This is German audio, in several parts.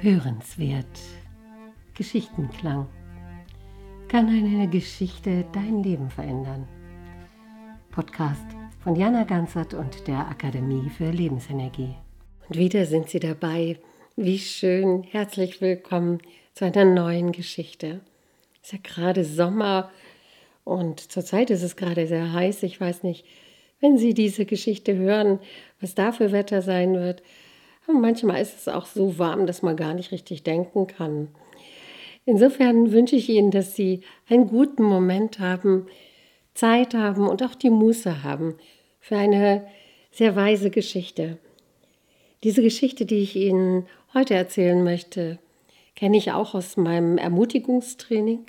Hörenswert. Geschichtenklang. Kann eine Geschichte dein Leben verändern? Podcast von Jana Ganzert und der Akademie für Lebensenergie. Und wieder sind Sie dabei. Wie schön. Herzlich willkommen zu einer neuen Geschichte. Es ist ja gerade Sommer und zurzeit ist es gerade sehr heiß. Ich weiß nicht, wenn Sie diese Geschichte hören, was da für Wetter sein wird. Manchmal ist es auch so warm, dass man gar nicht richtig denken kann. Insofern wünsche ich Ihnen, dass Sie einen guten Moment haben, Zeit haben und auch die Muße haben für eine sehr weise Geschichte. Diese Geschichte, die ich Ihnen heute erzählen möchte, kenne ich auch aus meinem Ermutigungstraining.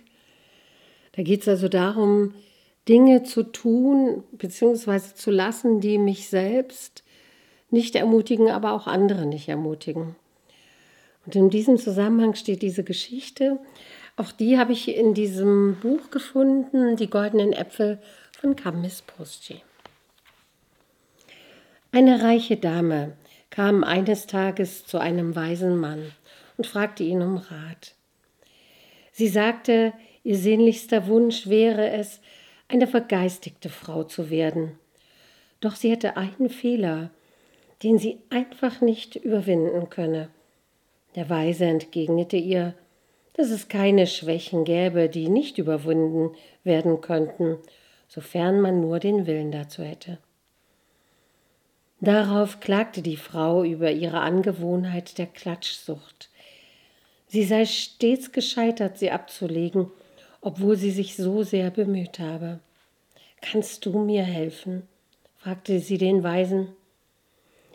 Da geht es also darum, Dinge zu tun bzw. zu lassen, die mich selbst nicht ermutigen, aber auch andere nicht ermutigen. Und in diesem Zusammenhang steht diese Geschichte. Auch die habe ich in diesem Buch gefunden, Die goldenen Äpfel von Kamis Poschi. Eine reiche Dame kam eines Tages zu einem weisen Mann und fragte ihn um Rat. Sie sagte, ihr sehnlichster Wunsch wäre es, eine vergeistigte Frau zu werden. Doch sie hätte einen Fehler, den sie einfach nicht überwinden könne. Der Weise entgegnete ihr, dass es keine Schwächen gäbe, die nicht überwunden werden könnten, sofern man nur den Willen dazu hätte. Darauf klagte die Frau über ihre Angewohnheit der Klatschsucht. Sie sei stets gescheitert, sie abzulegen, obwohl sie sich so sehr bemüht habe. Kannst du mir helfen? fragte sie den Weisen.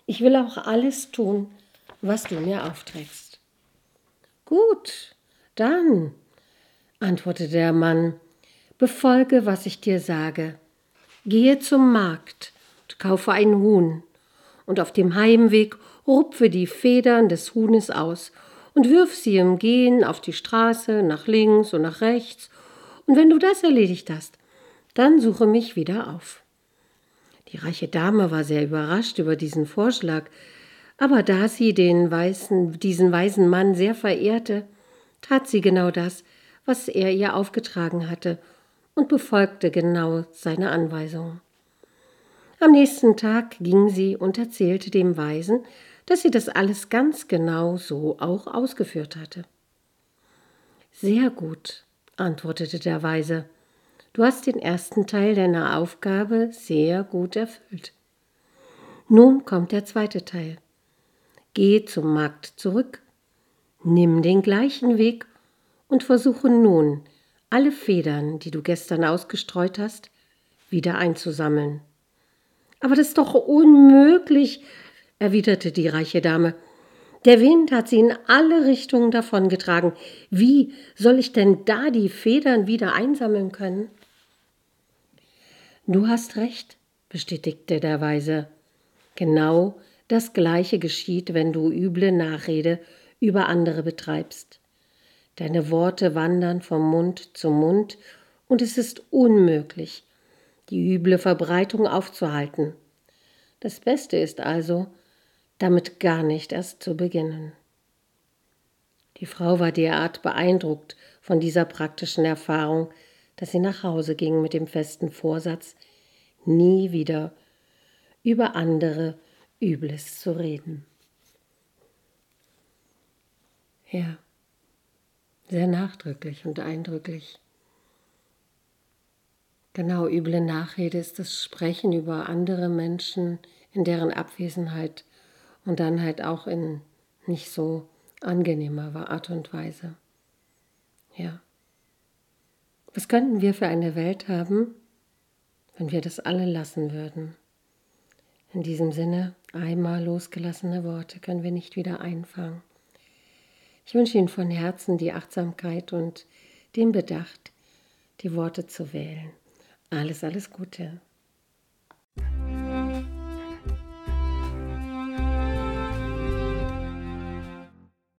Ich will auch alles tun, was du mir aufträgst. Gut, dann, antwortete der Mann, befolge, was ich dir sage. Gehe zum Markt und kaufe ein Huhn, und auf dem Heimweg rupfe die Federn des Huhnes aus und wirf sie im Gehen auf die Straße nach links und nach rechts, und wenn du das erledigt hast, dann suche mich wieder auf. Die reiche Dame war sehr überrascht über diesen Vorschlag, aber da sie den weißen, diesen weisen Mann sehr verehrte, tat sie genau das, was er ihr aufgetragen hatte, und befolgte genau seine Anweisungen. Am nächsten Tag ging sie und erzählte dem Weisen, dass sie das alles ganz genau so auch ausgeführt hatte. Sehr gut, antwortete der Weise, Du hast den ersten Teil deiner Aufgabe sehr gut erfüllt. Nun kommt der zweite Teil. Geh zum Markt zurück, nimm den gleichen Weg und versuche nun, alle Federn, die du gestern ausgestreut hast, wieder einzusammeln. Aber das ist doch unmöglich, erwiderte die reiche Dame. Der Wind hat sie in alle Richtungen davongetragen. Wie soll ich denn da die Federn wieder einsammeln können? Du hast recht, bestätigte der Weise. Genau das gleiche geschieht, wenn du üble Nachrede über andere betreibst. Deine Worte wandern vom Mund zum Mund, und es ist unmöglich, die üble Verbreitung aufzuhalten. Das Beste ist also, damit gar nicht erst zu beginnen. Die Frau war derart beeindruckt von dieser praktischen Erfahrung, dass sie nach Hause ging mit dem festen Vorsatz, nie wieder über andere Übles zu reden. Ja, sehr nachdrücklich und eindrücklich. Genau, üble Nachrede ist das Sprechen über andere Menschen in deren Abwesenheit und dann halt auch in nicht so angenehmer Art und Weise. Ja. Was könnten wir für eine Welt haben, wenn wir das alle lassen würden? In diesem Sinne, einmal losgelassene Worte können wir nicht wieder einfangen. Ich wünsche Ihnen von Herzen die Achtsamkeit und den Bedacht, die Worte zu wählen. Alles, alles Gute.